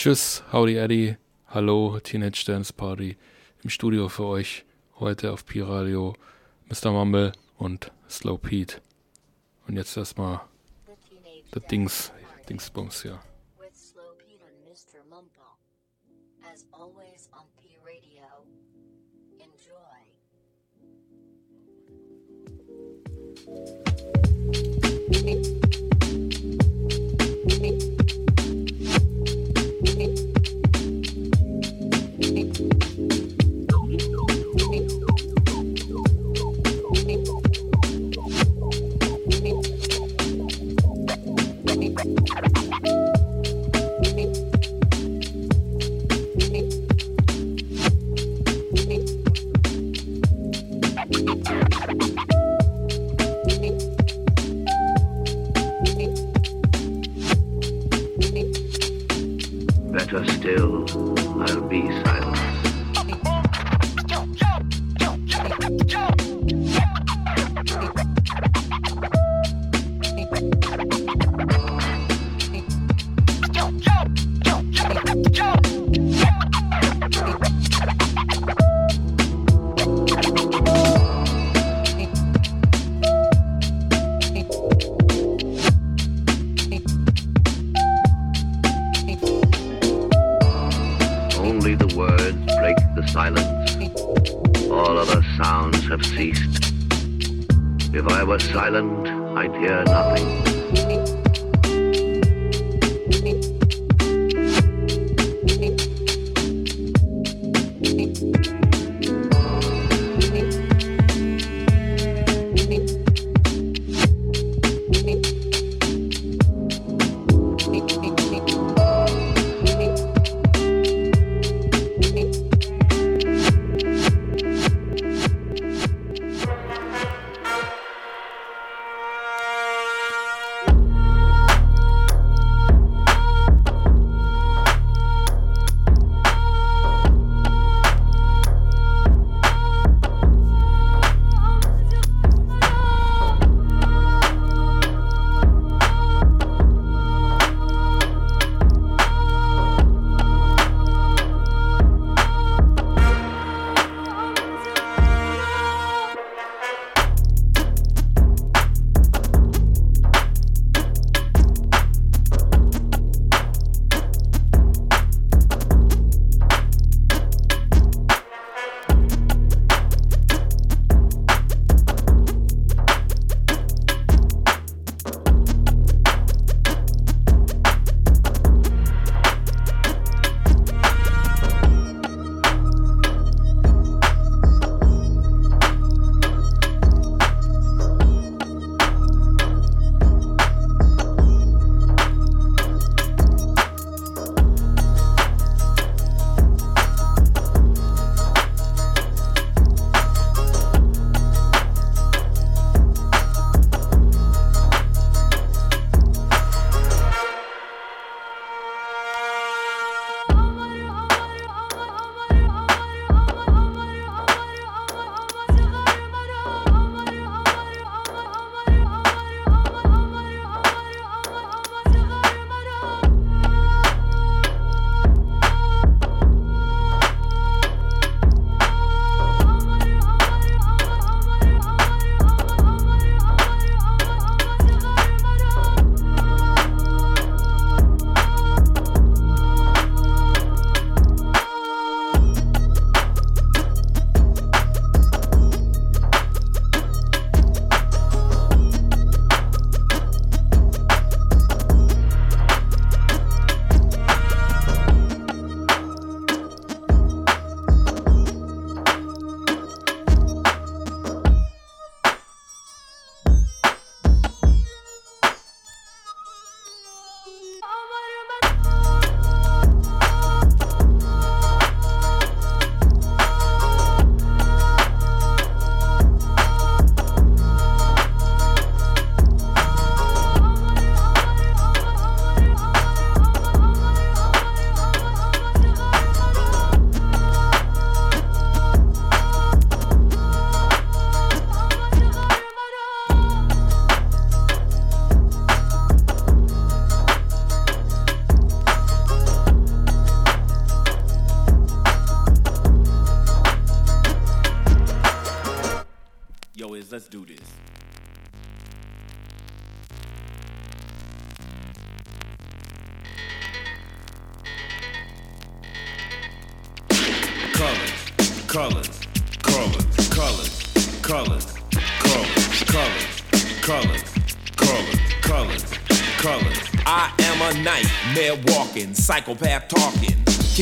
Tschüss, Howdy Eddie. Hallo, Teenage Dance Party. Im Studio für euch heute auf P-Radio Mr. Mumble und Slow Pete. Und jetzt erstmal das Dings, Dingsbums hier. Better still, I'll be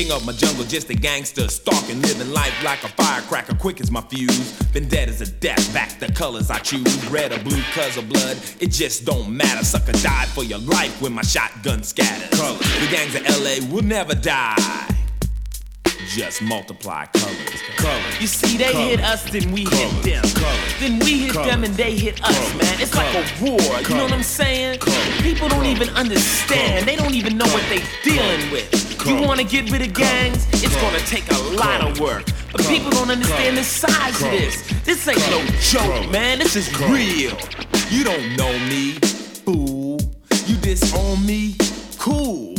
King of my jungle, just a gangster stalking, living life like a firecracker, quick as my fuse. Been dead as a death, back the colors I choose, red or blue, cause of blood. It just don't matter. Sucker died for your life when my shotgun scatters. Colors. The gangs of LA will never die just multiply colors. You see, they hit us, then we hit them. Then we hit them and they hit us, man. It's like a war, you know what I'm saying? People don't even understand. They don't even know what they're dealing with. You wanna get rid of gangs? It's gonna take a lot of work. But people don't understand the size of this. This ain't no joke, man. This is real. You don't know me, fool. You disown me? Cool.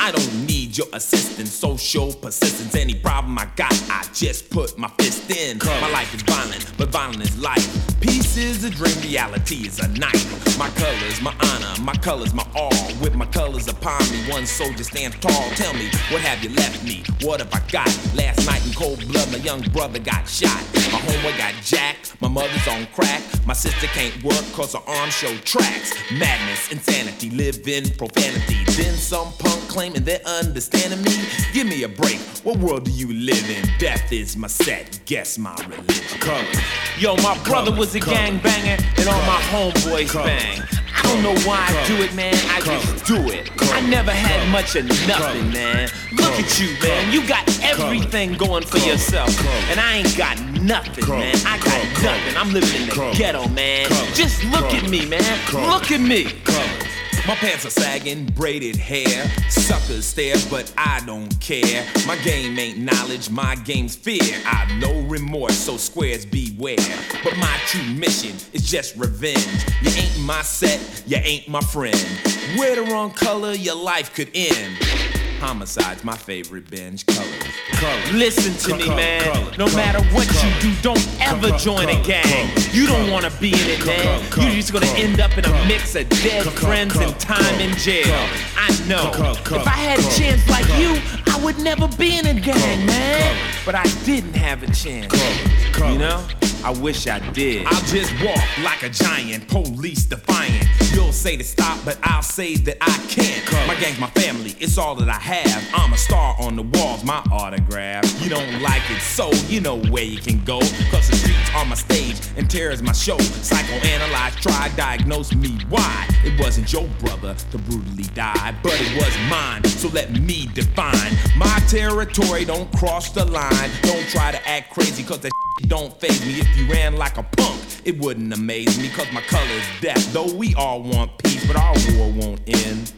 I don't need your assistance, social persistence. Any problem I got, I just put my fist in. My life is violent, but violent is life. Peace is a dream, reality is a night. My colors, my honor, my colors, my all. With my colors upon me, one soldier stands tall. Tell me, what have you left me? What have I got? Last night in cold blood, my young brother got shot. My homeboy got jacked, my mother's on crack. My sister can't work cause her arms show tracks. Madness, insanity, live in profanity. Then some punk claiming they're understanding me. Give me a break. What world do you live in? Death is my set. Guess my religion. Yo, my brother was a gang banger, and all my homeboys bang. I don't know why I do it, man. I just do it. I never had much of nothing, man. Look at you, man. You got everything going for yourself. And I ain't got nothing, man. I got nothing. I'm living in the ghetto, man. Just look at me, man. Look at me. My pants are sagging, braided hair. Suckers stare, but I don't care. My game ain't knowledge, my game's fear. I've no remorse, so squares beware. But my true mission is just revenge. You ain't my set, you ain't my friend. Wear the wrong color, your life could end. Homicide's my favorite binge. Color. Listen to me, man. no matter what you do, don't ever join a gang. You don't wanna be in it, man. You're just gonna end up in a mix of dead friends and time in jail. I know. If I had a chance like you, I would never be in a gang, man. But I didn't have a chance. You know? I wish I did. I'll just walk like a giant, police defiant. You'll say to stop, but I'll say that I can't. My gang's my family, it's all that I have. I'm a star on the walls, my autograph. You don't like it, so you know where you can go. Cause the streets are my stage and terror's my show. Psychoanalyze, try, diagnose me why. It wasn't your brother to brutally die, but it was mine. So let me define my territory. Don't cross the line. Don't try to act crazy, cause that don't phase me. If you ran like a punk, it wouldn't amaze me, cause my color's death. Though we all want peace, but our war won't end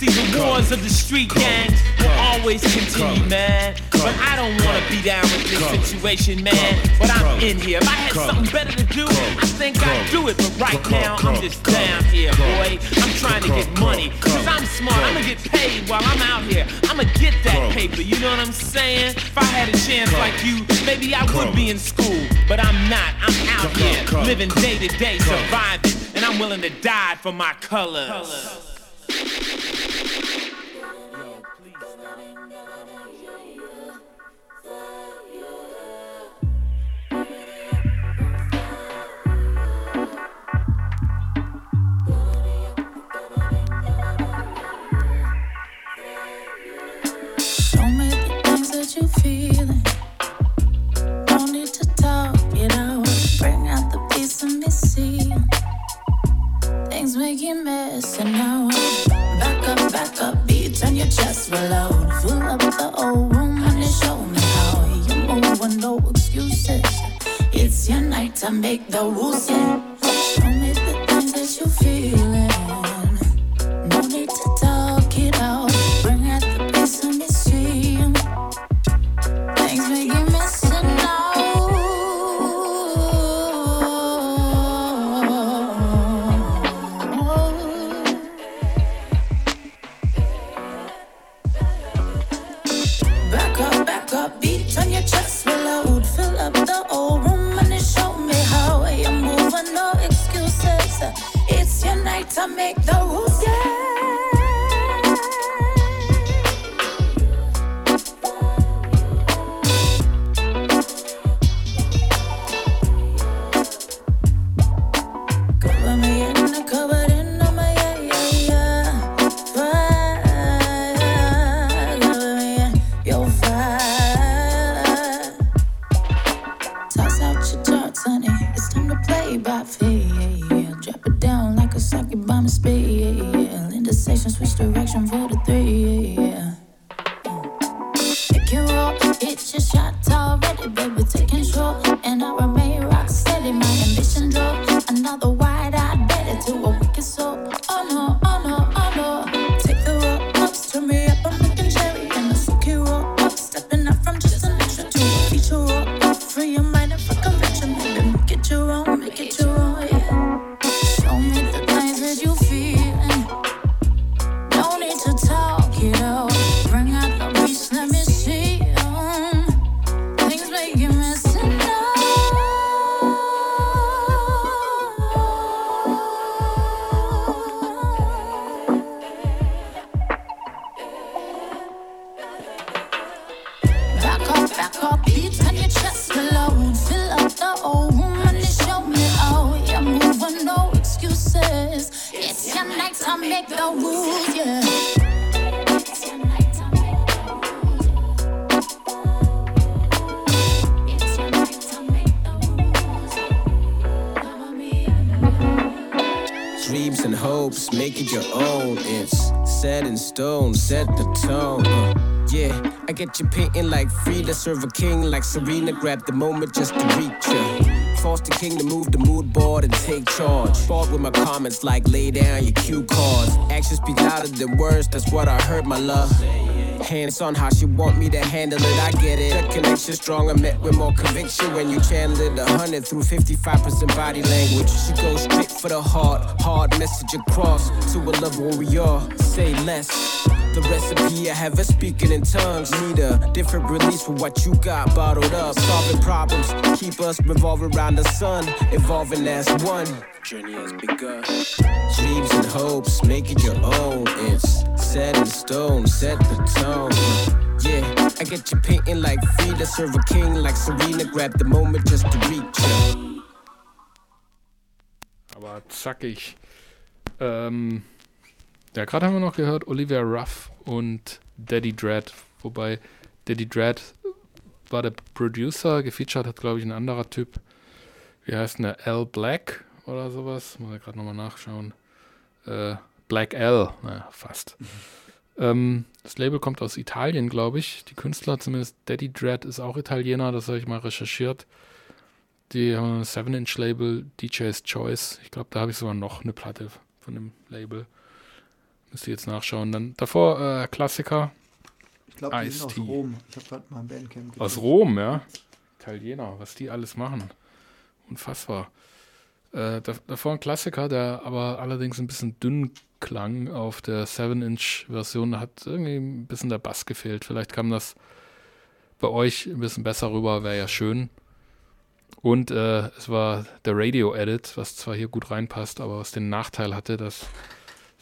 See, the wars of the street gangs will always continue, man. But I don't wanna be down with this situation, man. But I'm in here. If I had something better to do, I think I'd do it. But right now, I'm just down here, boy. I'm trying to get money. Cause I'm smart. I'ma get paid while I'm out here. I'ma get that paper, you know what I'm saying? If I had a chance like you, maybe I would be in school. But I'm not. I'm out here, living day to day, surviving. And I'm willing to die for my colors. Make the rules, yeah. Show me how. You're old with no excuses. It's your night to make the rules, it's your night the things that you're feeling. I get you painting like Frida, serve a king like Serena. Grab the moment just to reach ya. Force the king to move the mood board and take charge. Bored with my comments like lay down your cue cards. Actions speak louder than words, that's what I heard, my love. Hands on how she want me to handle it, I get it. That connection stronger, met with more conviction when you channel it. A hundred through 55% body language. She goes straight for the heart, hard message across to a level where we are. Say less. The recipe I have her speaking in tongues. Need a different release for what you got bottled up. Solving problems, keep us revolving around the sun, evolving as one. Journey has begun. Dreams and hopes, make it your own. It's set in stone, set the tone. Yeah, I get you painting like Frida, serve a king like Serena. Grab the moment just to reach ya. Aber zackig. Ähm, ja, gerade haben wir noch gehört Olivia Ruff und Daddy Dread. Wobei Daddy Dread war der Producer, gefeatured hat, glaube ich, ein anderer Typ. Wie heißt denn der? L Black oder sowas? Muss ich gerade nochmal nachschauen. Äh, Black L, naja, fast. Ähm, das Label kommt aus Italien, glaube ich. Die Künstler, zumindest Daddy Dread, ist auch Italiener, das habe ich mal recherchiert. Die haben ein 7-Inch-Label, DJ's Choice. Ich glaube, da habe ich sogar noch eine Platte von dem Label. Müsst ihr jetzt nachschauen. Dann davor äh, Klassiker Ich glaube, die sind aus. Rom. Ich habe gerade mal ein Bandcamp aus gelesen. Rom, ja. Italiener, was die alles machen. Unfassbar. Äh, da, davor ein Klassiker, der aber allerdings ein bisschen dünn klang auf der 7-Inch-Version. Da hat irgendwie ein bisschen der Bass gefehlt. Vielleicht kam das bei euch ein bisschen besser rüber, wäre ja schön. Und äh, es war der Radio-Edit, was zwar hier gut reinpasst, aber was den Nachteil hatte, dass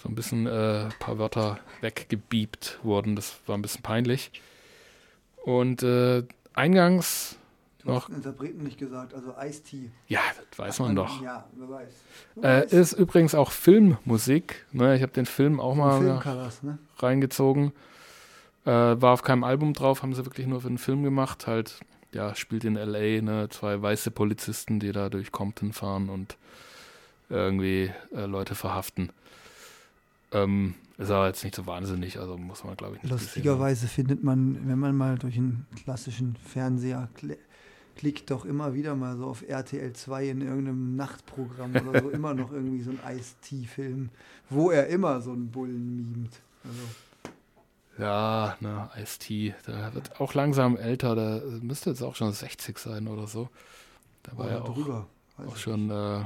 so ein bisschen äh, ein paar Wörter weggebiebt wurden. Das war ein bisschen peinlich. Und äh, eingangs Du hast noch, Interpreten nicht gesagt, also Ice-T. ja, das weiß man doch. Ja, wer weiß. Wer Äh, weiß. ist übrigens auch Filmmusik. Ne? Ich habe den Film auch mal Filmkaras, ne? reingezogen. Äh, war auf keinem Album drauf, haben sie wirklich nur für den Film gemacht. Halt, ja, spielt in L.A. Ne? zwei weiße Polizisten, die da durch Compton fahren und irgendwie äh, Leute verhaften. Ähm, ist aber jetzt nicht so wahnsinnig, also muss man, glaube ich, nicht haben. Lustigerweise findet man, wenn man mal durch einen klassischen Fernseher kl klickt, doch immer wieder mal so auf RTL 2 in irgendeinem Nachtprogramm oder so immer noch irgendwie so ein Ice-T-Film, wo er immer so einen Bullen mimt. Also, Ja, ne, Ice-T, der wird auch langsam älter, der müsste jetzt auch schon 60 sein oder so. Da war oder ja auch, drüber. Auch schon äh,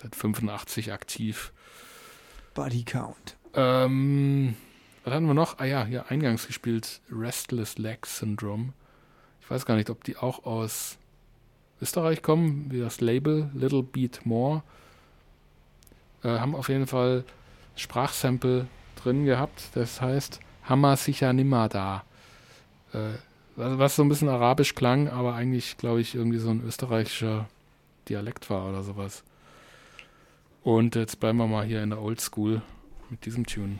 seit 85 aktiv. Body Count. Ähm, was hatten wir noch? Ah ja, hier eingangs gespielt Restless Leg Syndrome. Ich weiß gar nicht, ob die auch aus Österreich kommen, wie das Label Little Beat More. Äh, haben auf jeden Fall Sprachsample drin gehabt. Das heißt Hammer sicher nimmer da. Äh, was so ein bisschen arabisch klang, aber eigentlich, glaube ich, irgendwie so ein österreichischer Dialekt war oder sowas. Und jetzt bleiben wir mal hier in der Old School mit diesem Tune.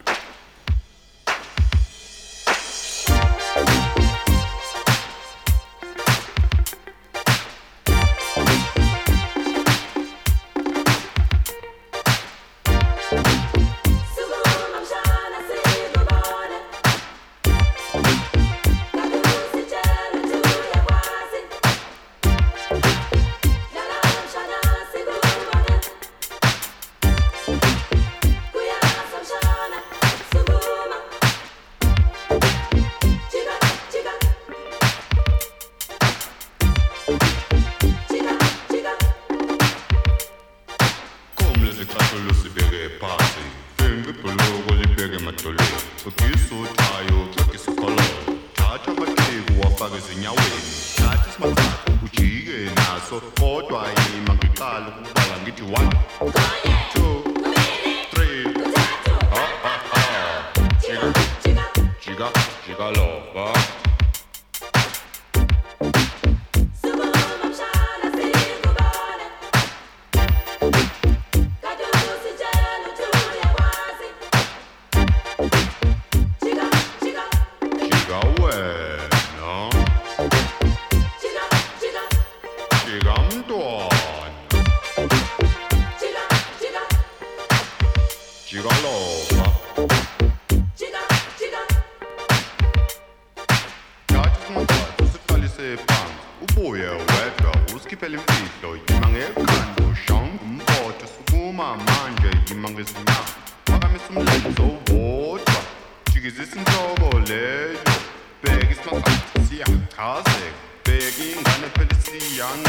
Begging on a Palestinian,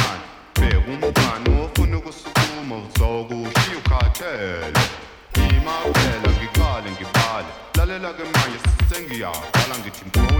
Perum Panu. 야 빨랑귀 팀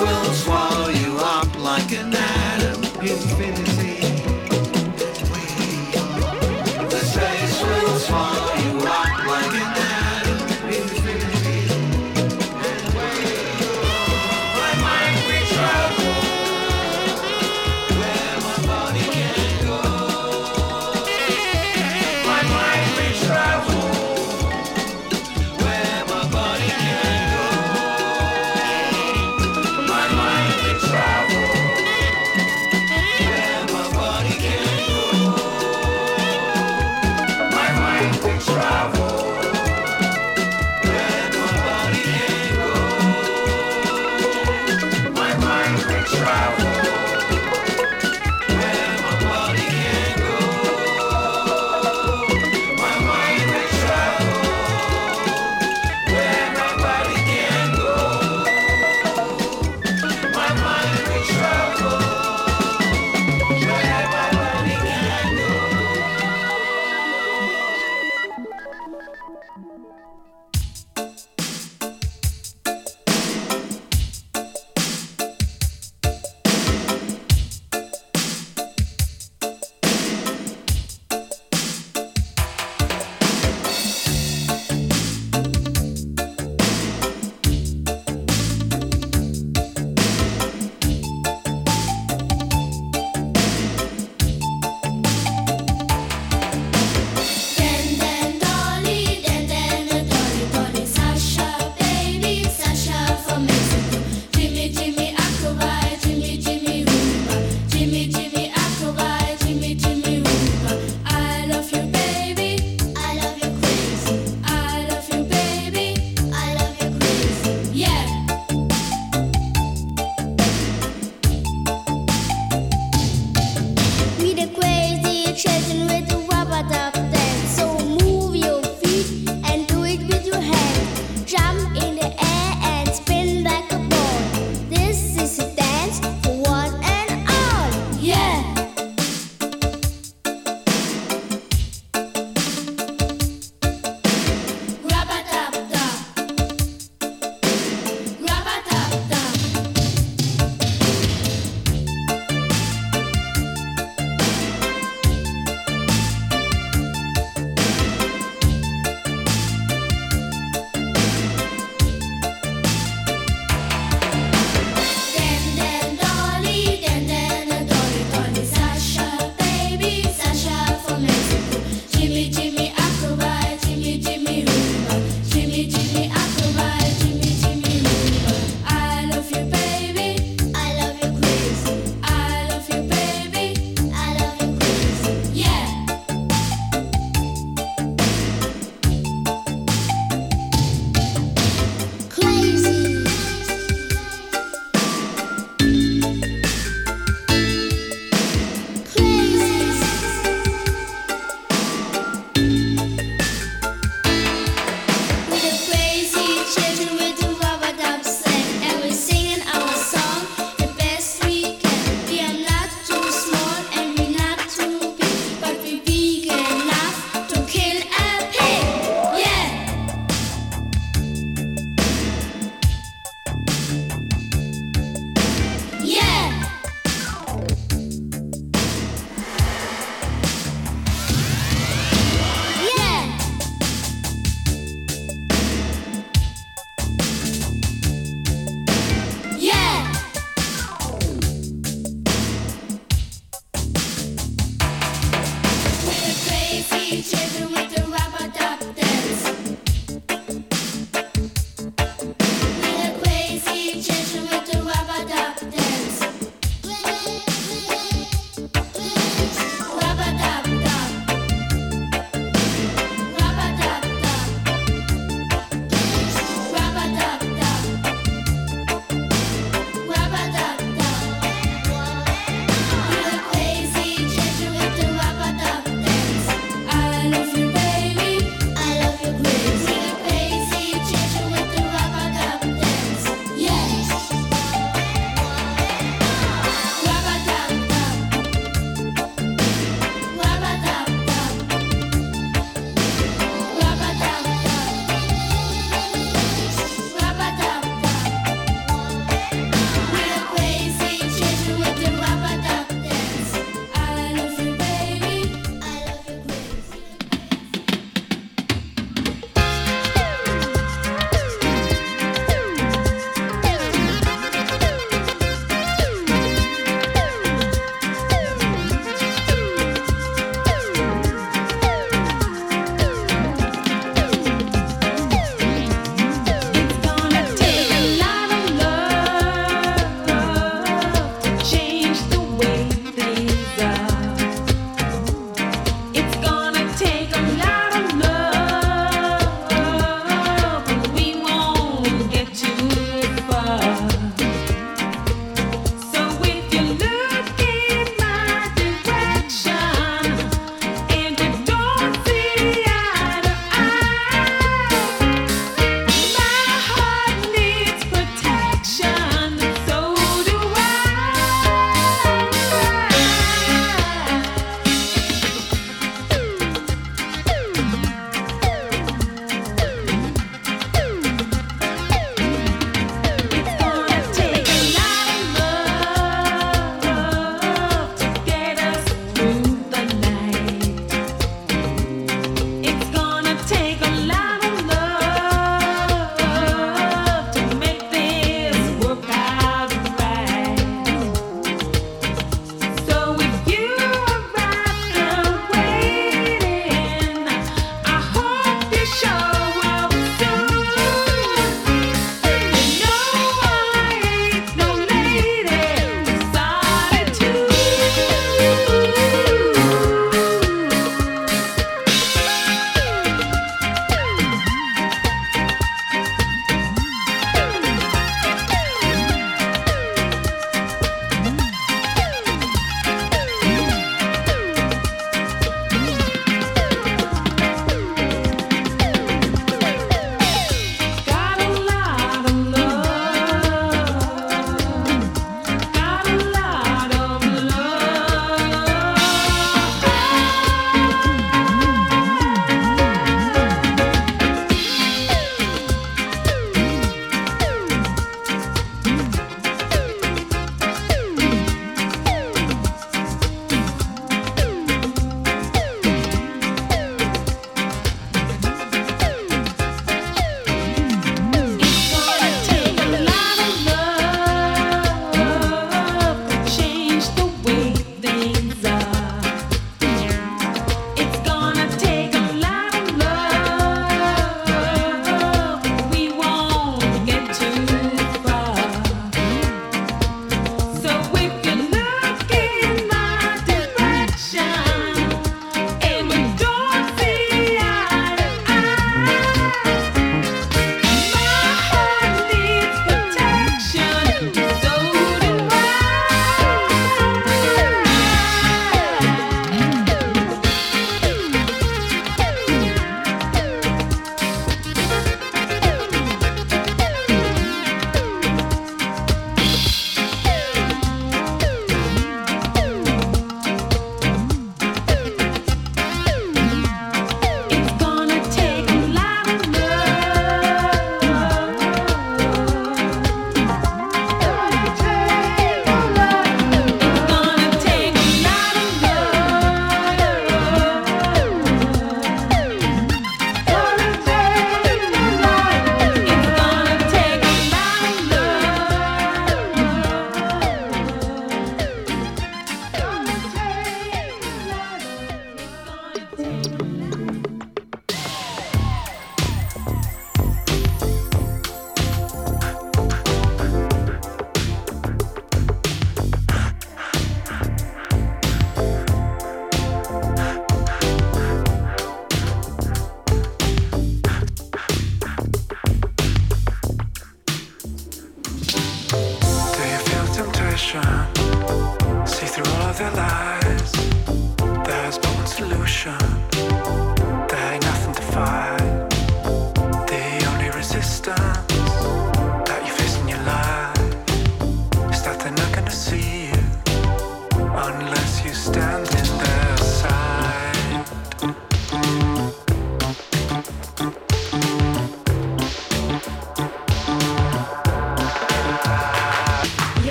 will swallow you up like a an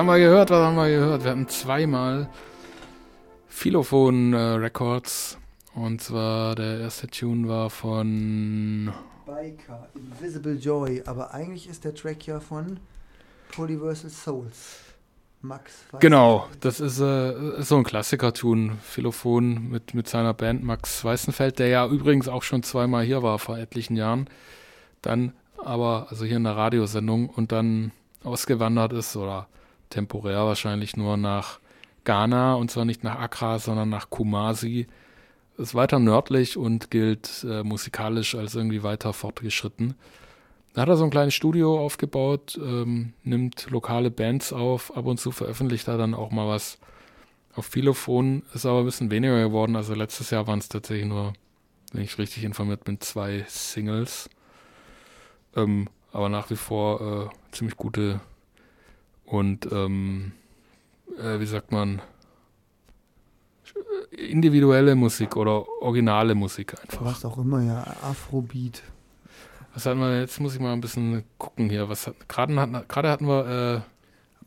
haben wir gehört? Was haben wir gehört? Wir hatten zweimal Philophon äh, Records. Und zwar der erste Tune war von. Biker, Invisible Joy, aber eigentlich ist der Track ja von Polyversal Souls. Max. weiß Genau, das ist, äh, ist so ein Klassiker-Tune. Philophon mit, mit seiner Band Max Weißenfeld, der ja übrigens auch schon zweimal hier war vor etlichen Jahren. Dann aber, also hier in der Radiosendung und dann ausgewandert ist oder temporär wahrscheinlich nur nach Ghana und zwar nicht nach Accra, sondern nach Kumasi. Ist weiter nördlich und gilt äh, musikalisch als irgendwie weiter fortgeschritten. Da hat er so ein kleines Studio aufgebaut, ähm, nimmt lokale Bands auf, ab und zu veröffentlicht er dann auch mal was auf Philophon, ist aber ein bisschen weniger geworden. Also letztes Jahr waren es tatsächlich nur, wenn ich richtig informiert bin, zwei Singles. Ähm, aber nach wie vor äh, ziemlich gute und ähm, äh, wie sagt man individuelle Musik oder originale Musik einfach. Was auch immer, ja. Afrobeat. Was hatten wir, jetzt muss ich mal ein bisschen gucken hier. Was hat, gerade hatten, gerade hatten wir, äh,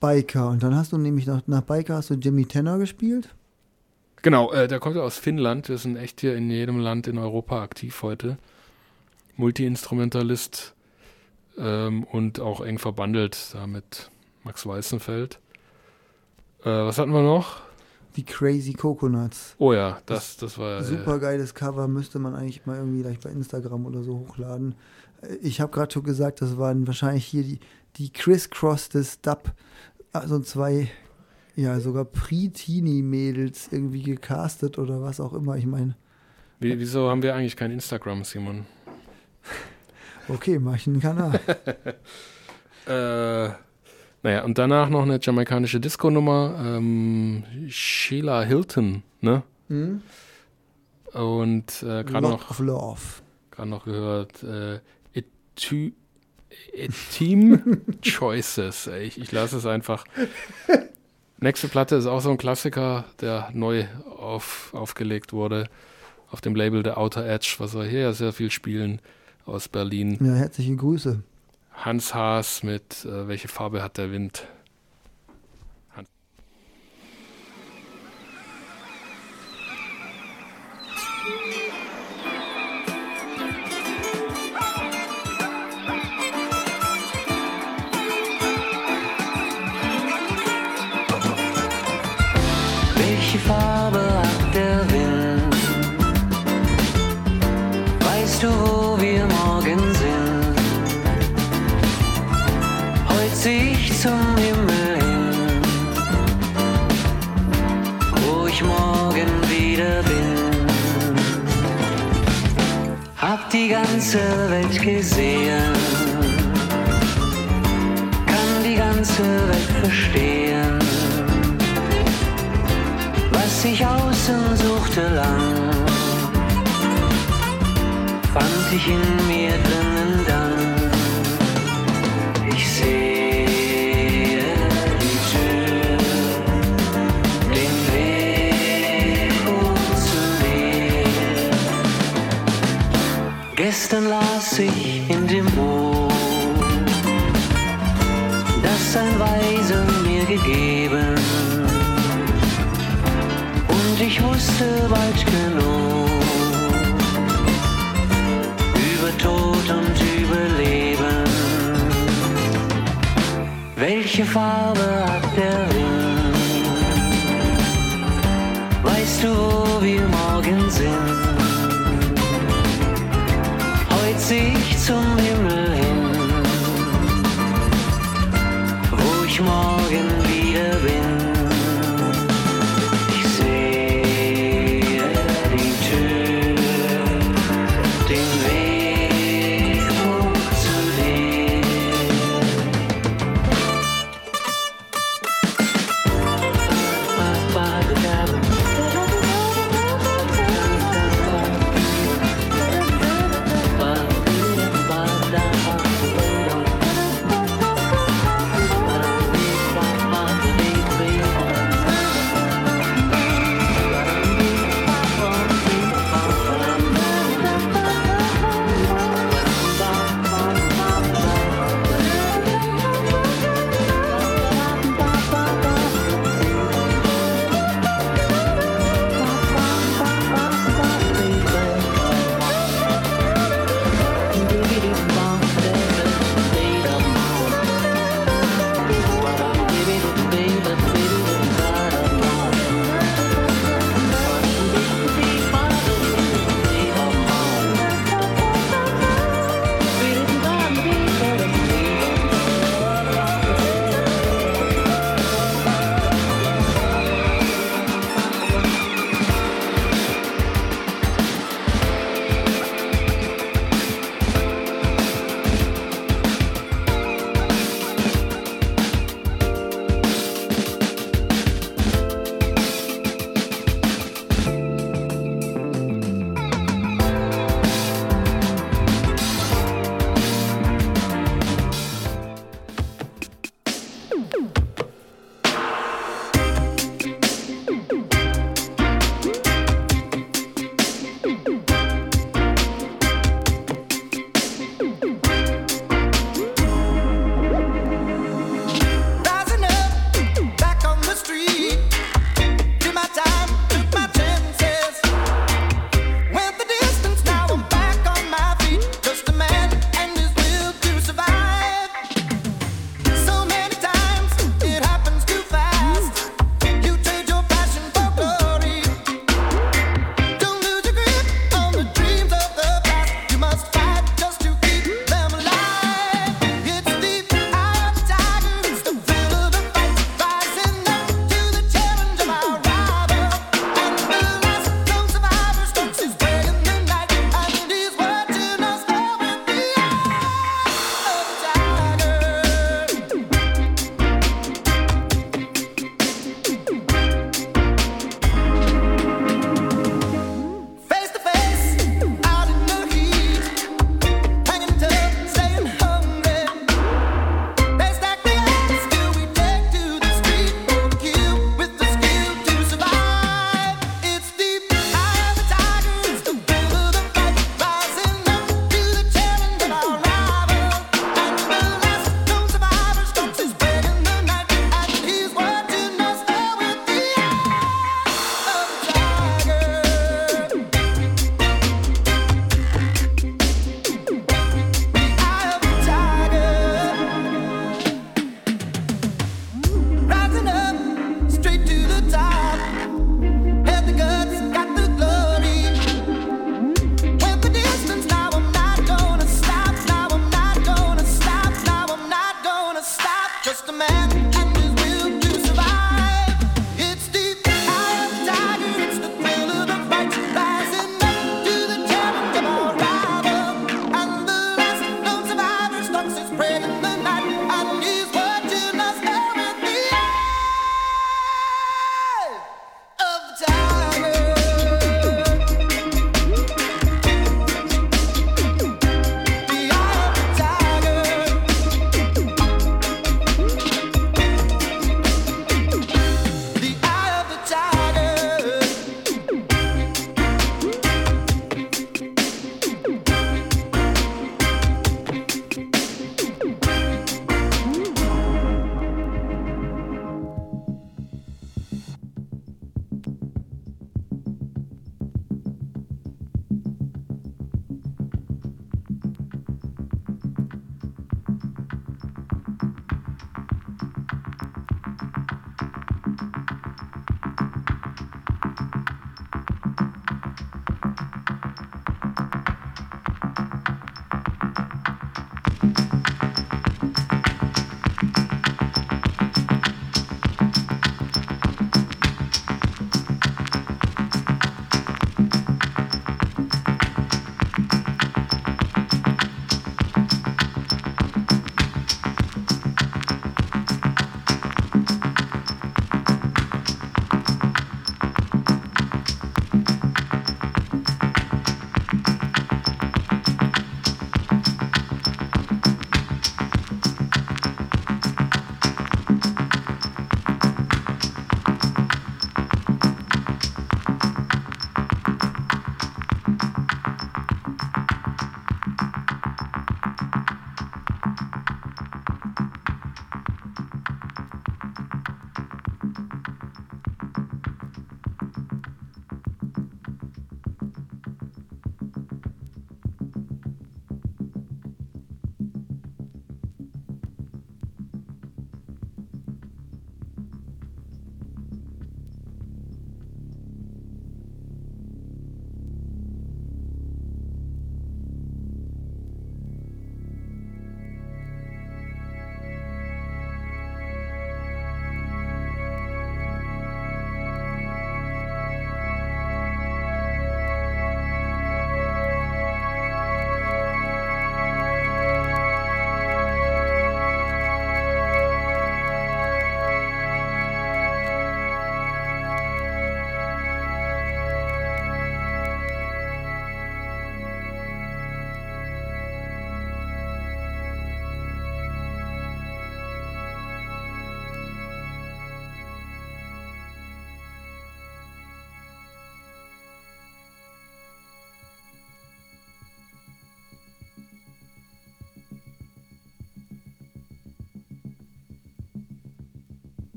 Biker. Und dann hast du nämlich nach, nach Biker hast du Jimmy Tanner gespielt. genau, äh, der kommt ja aus Finnland. Wir sind echt hier in jedem Land in Europa aktiv heute. Multi-Instrumentalist ähm, und auch eng verbandelt da mit Max Weißenfeld. Äh, was hatten wir noch? Die Crazy Coconuts. Oh ja, das, das war. Super geiles Cover, müsste man eigentlich mal irgendwie gleich bei Instagram oder so hochladen. Äh, Ich habe gerade schon gesagt, das waren wahrscheinlich hier die, die Criss-Cross des Dub, also zwei, ja, sogar Pre-Teenie-Mädels irgendwie gecastet oder was auch immer. Ich meine, Wie, wieso haben wir eigentlich kein Instagram, Simon? okay, mach ich einen Kanal. Äh, naja, und danach noch eine jamaikanische Disco-Nummer, ähm, Sheila Hilton, ne? Hm? Und äh, gerade noch, of Love. gerade noch gehört, äh, Etu- E- Team Choices. Ey, Ich, ich lasse es einfach. Nächste Platte ist auch so ein Klassiker, der neu auf, aufgelegt wurde auf dem Label The Outer Edge, was wir hier ja sehr viel spielen aus Berlin. Ja, herzliche Grüße. Hans Haas mit äh, Welche Farbe hat der Wind? Die ganze Welt gesehen, kann die ganze Welt verstehen was ich außen suchte lang, fand ich in mir drinnen dann. Ich sehe Gestern las ich in dem Buch, das ein Weiser mir gegeben und ich wusste bald genug über Tod und Überleben. Welche Farbe hat der Wind? Weißt du, wo wir morgen sind? Ich zum Himmel hin, wo ich morgen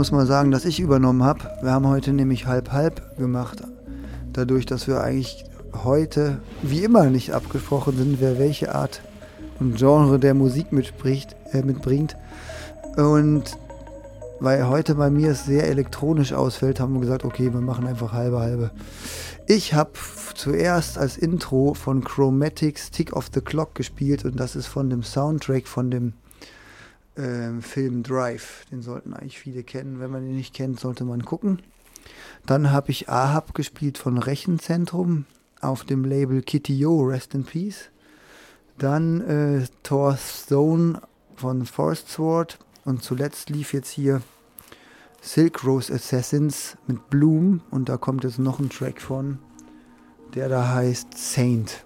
muss mal sagen, dass ich übernommen habe. Wir haben heute nämlich halb-halb gemacht. Dadurch, dass wir eigentlich heute, wie immer, nicht abgesprochen sind, wer welche Art und Genre der Musik mitspricht, äh, mitbringt. Und weil heute bei mir es sehr elektronisch ausfällt, haben wir gesagt, okay, wir machen einfach halbe halbe. Ich habe zuerst als Intro von Chromatics Tick of the Clock gespielt und das ist von dem Soundtrack von dem ähm, Film Drive. Den sollten eigentlich viele kennen. Wenn man den nicht kennt, sollte man gucken. Dann habe ich Ahab gespielt von Rechenzentrum auf dem Label Kitty Yo, Rest in Peace. Dann äh, Thor Stone von Forest Sword und zuletzt lief jetzt hier Silk Rose Assassins mit Bloom und da kommt jetzt noch ein Track von, der da heißt Saint.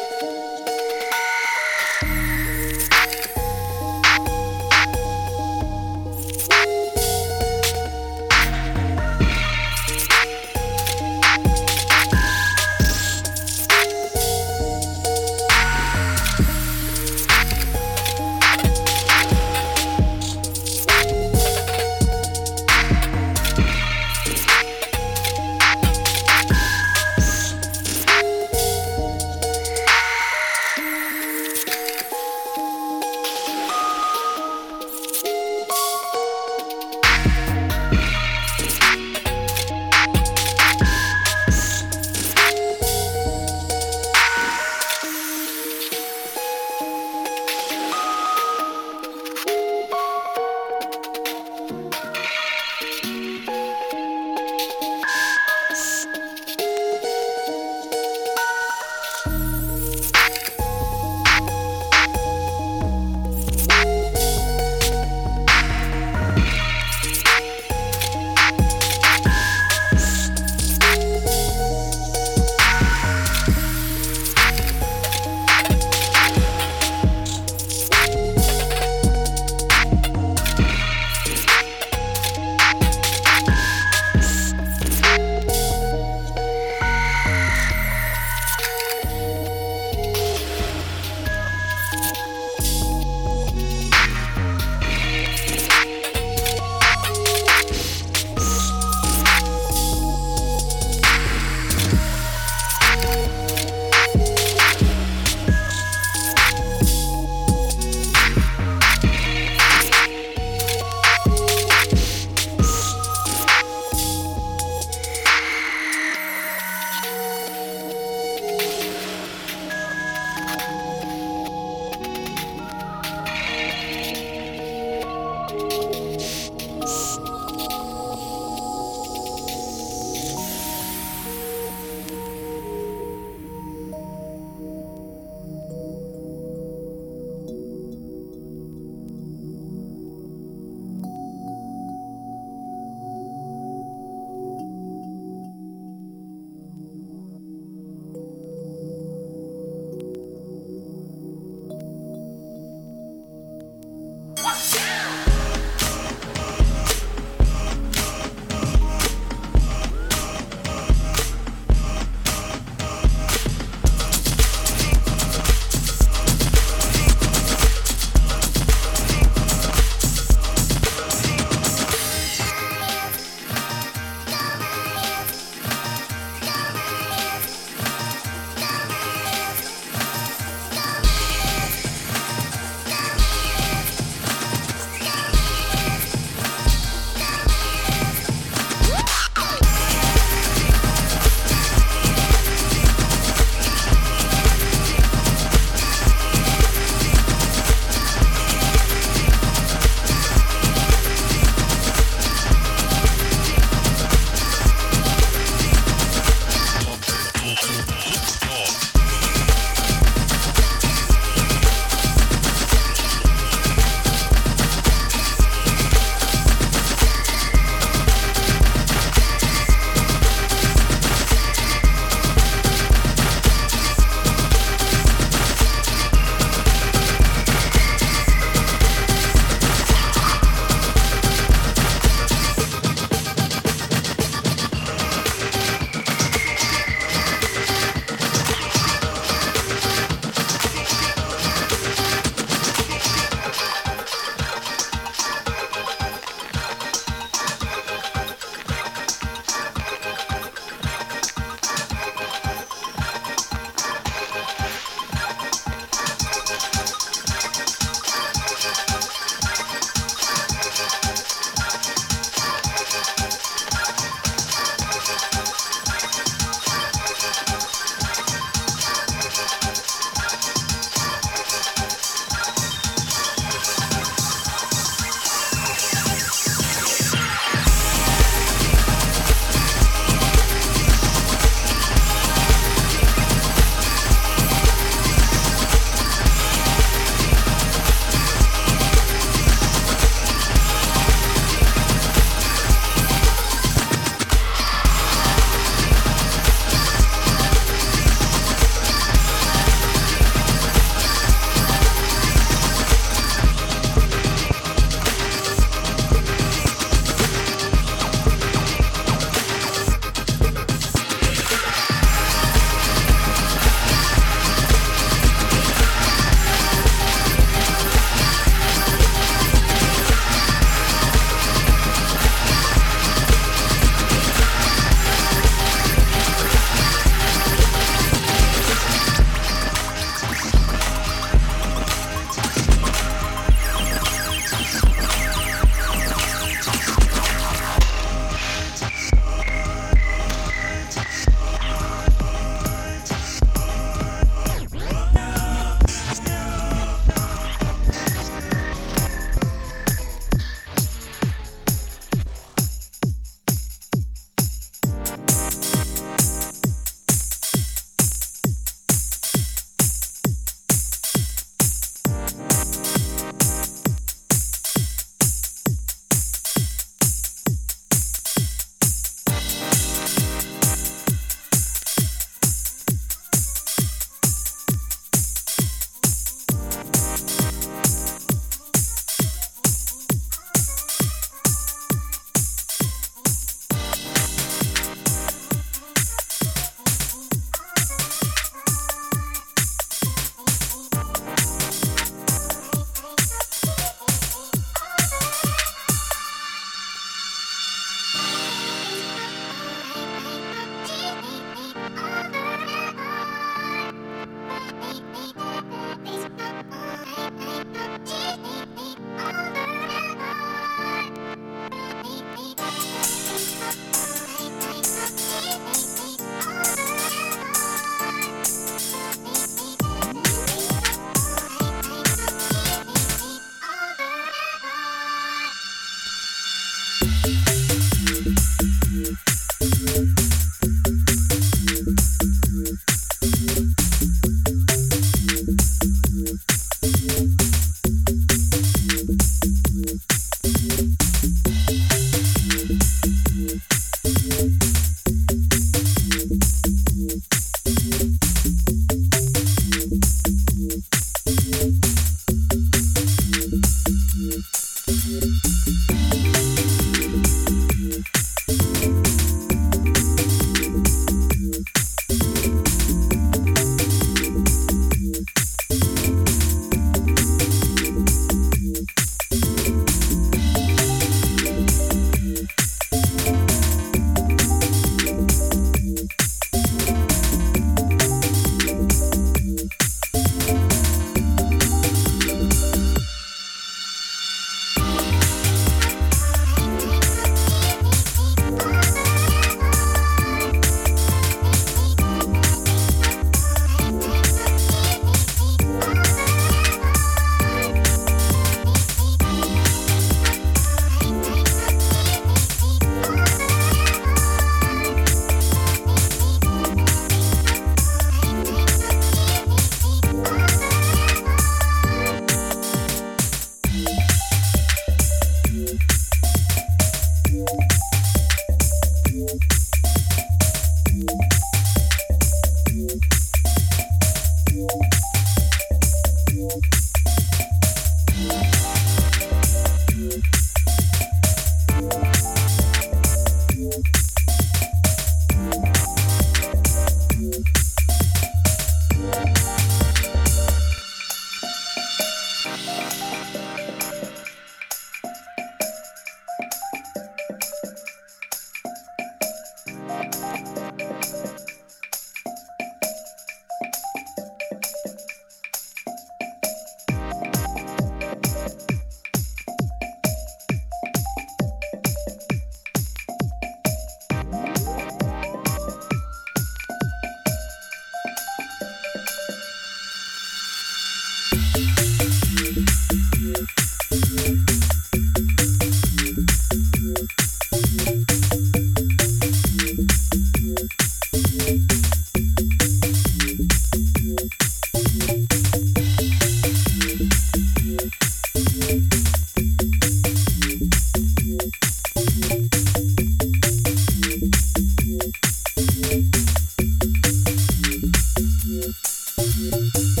Música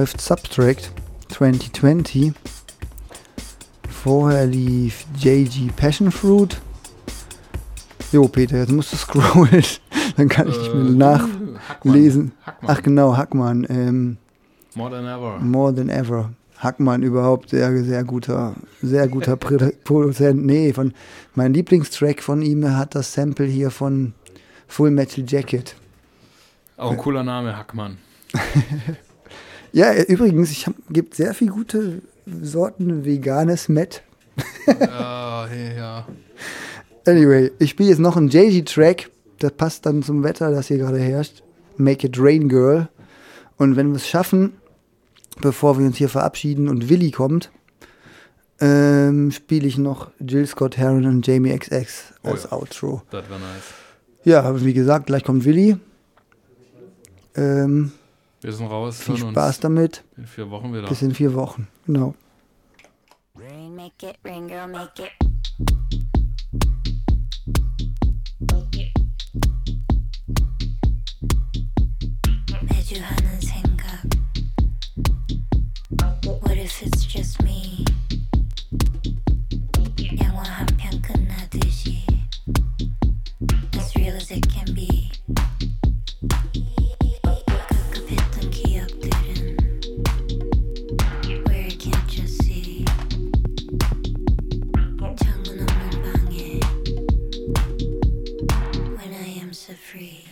läuft Subtract 2020. Vorher lief JG Passion Fruit. Jo, Peter, jetzt musst du scrollen. Dann kann ich nicht mehr nachlesen. Hackmann. Ach genau, Hackmann. Ähm, More than ever. More than ever. Hackmann überhaupt sehr, sehr guter, sehr guter Pro- Produzent. Nee, von mein Lieblingstrack von ihm hat das Sample hier von Full Metal Jacket. Auch ein cooler Name, Hackmann. Ja, übrigens, ich gibt sehr viel gute Sorten veganes Met. ja, hey, ja. Anyway, ich spiele jetzt noch einen JG-Track. Das passt dann zum Wetter, das hier gerade herrscht. Make It Rain Girl. Und wenn wir es schaffen, bevor wir uns hier verabschieden und Willi kommt, ähm, spiele ich noch Jill Scott Heron und Jamie XX Oh als ja. Outro. Das wäre nice. Ja, wie gesagt, gleich kommt Willi. Ähm, wir sind raus. Viel Spaß damit. In vier Wochen wieder. Bis in vier Wochen, genau. Rain, make it, rain, girl, make it. Make it. Made you